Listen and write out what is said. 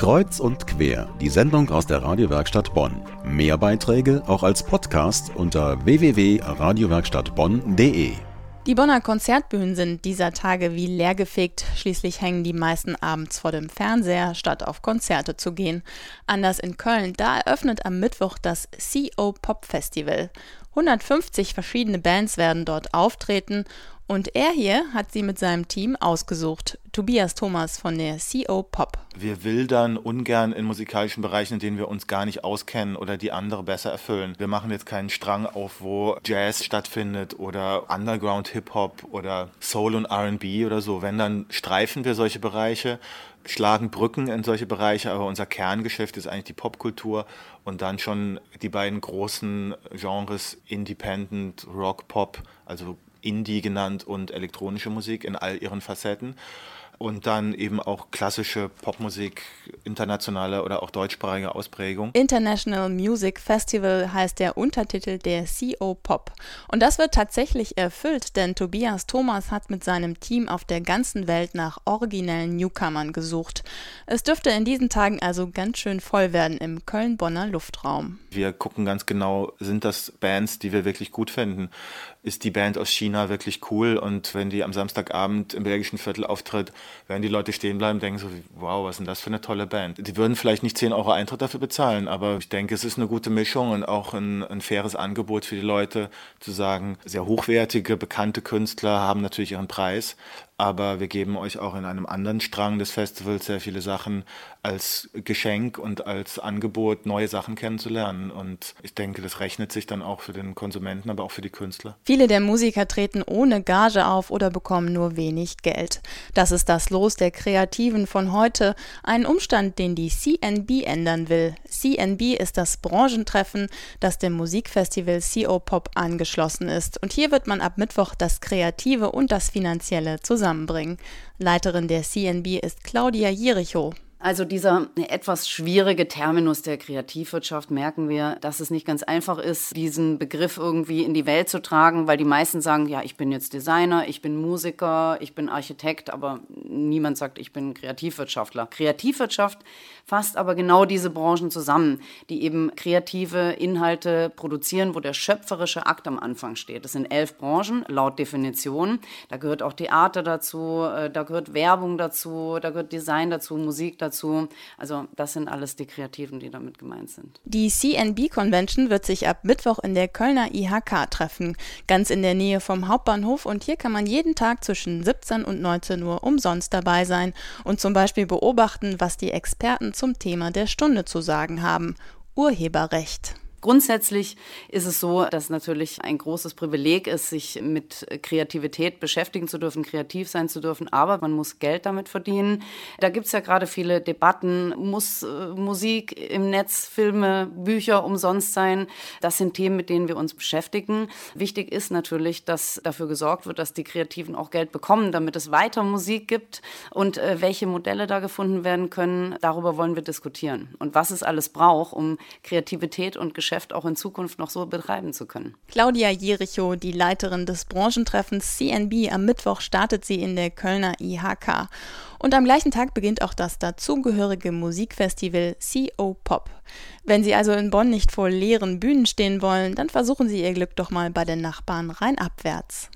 Kreuz und quer, die Sendung aus der Radiowerkstatt Bonn. Mehr Beiträge auch als Podcast unter www.radiowerkstattbonn.de. Die Bonner Konzertbühnen sind dieser Tage wie leergefegt. Schließlich hängen die meisten abends vor dem Fernseher, statt auf Konzerte zu gehen. Anders in Köln, da eröffnet am Mittwoch das CO Pop Festival. 150 verschiedene Bands werden dort auftreten und er hier hat sie mit seinem Team ausgesucht. Tobias Thomas von der CO Pop. Wir wildern ungern in musikalischen Bereichen, in denen wir uns gar nicht auskennen oder die andere besser erfüllen. Wir machen jetzt keinen Strang auf, wo Jazz stattfindet oder Underground Hip-Hop oder Soul und RB oder so. Wenn, dann streifen wir solche Bereiche schlagen Brücken in solche Bereiche, aber unser Kerngeschäft ist eigentlich die Popkultur und dann schon die beiden großen Genres Independent, Rock, Pop, also Indie genannt und elektronische Musik in all ihren Facetten und dann eben auch klassische Popmusik, internationale oder auch deutschsprachige Ausprägung. International Music Festival heißt der Untertitel der CO Pop. Und das wird tatsächlich erfüllt, denn Tobias Thomas hat mit seinem Team auf der ganzen Welt nach originellen Newcomern gesucht. Es dürfte in diesen Tagen also ganz schön voll werden im Köln-Bonner Luftraum. Wir gucken ganz genau, sind das Bands, die wir wirklich gut finden? Ist die Band aus China wirklich cool? Und wenn die am Samstagabend im belgischen Viertel auftritt, werden die Leute stehen bleiben und denken so, wow, was ist denn das für eine tolle Band. Die würden vielleicht nicht 10 Euro Eintritt dafür bezahlen, aber ich denke, es ist eine gute Mischung und auch ein, ein faires Angebot für die Leute zu sagen, sehr hochwertige, bekannte Künstler haben natürlich ihren Preis, aber wir geben euch auch in einem anderen Strang des Festivals sehr viele Sachen als Geschenk und als Angebot, neue Sachen kennenzulernen. Und ich denke, das rechnet sich dann auch für den Konsumenten, aber auch für die Künstler. Viele der Musiker treten ohne Gage auf oder bekommen nur wenig Geld. Das ist das Los der Kreativen von heute, ein Umstand, den die CNB ändern will. CNB ist das Branchentreffen, das dem Musikfestival CO Pop angeschlossen ist. Und hier wird man ab Mittwoch das Kreative und das Finanzielle zusammen zusammenbringen. Leiterin der CNB ist Claudia Jericho. Also dieser etwas schwierige Terminus der Kreativwirtschaft merken wir, dass es nicht ganz einfach ist, diesen Begriff irgendwie in die Welt zu tragen, weil die meisten sagen, ja, ich bin jetzt Designer, ich bin Musiker, ich bin Architekt, aber niemand sagt, ich bin Kreativwirtschaftler. Kreativwirtschaft fasst aber genau diese Branchen zusammen, die eben kreative Inhalte produzieren, wo der schöpferische Akt am Anfang steht. Das sind elf Branchen laut Definition. Da gehört auch Theater dazu, äh, da gehört Werbung dazu, da gehört Design dazu, Musik dazu dazu. Also das sind alles die Kreativen, die damit gemeint sind. Die CNB Convention wird sich ab Mittwoch in der Kölner IHK treffen, ganz in der Nähe vom Hauptbahnhof und hier kann man jeden Tag zwischen 17 und 19 Uhr umsonst dabei sein und zum Beispiel beobachten, was die Experten zum Thema der Stunde zu sagen haben. Urheberrecht. Grundsätzlich ist es so, dass natürlich ein großes Privileg ist, sich mit Kreativität beschäftigen zu dürfen, kreativ sein zu dürfen, aber man muss Geld damit verdienen. Da gibt es ja gerade viele Debatten, muss äh, Musik im Netz, Filme, Bücher umsonst sein? Das sind Themen, mit denen wir uns beschäftigen. Wichtig ist natürlich, dass dafür gesorgt wird, dass die Kreativen auch Geld bekommen, damit es weiter Musik gibt und äh, welche Modelle da gefunden werden können, darüber wollen wir diskutieren. Und was es alles braucht, um Kreativität und Geschäft Geschäft auch in Zukunft noch so betreiben zu können. Claudia Jericho, die Leiterin des Branchentreffens CNB, am Mittwoch startet sie in der Kölner IHK. Und am gleichen Tag beginnt auch das dazugehörige Musikfestival CO Pop. Wenn Sie also in Bonn nicht vor leeren Bühnen stehen wollen, dann versuchen Sie Ihr Glück doch mal bei den Nachbarn rheinabwärts.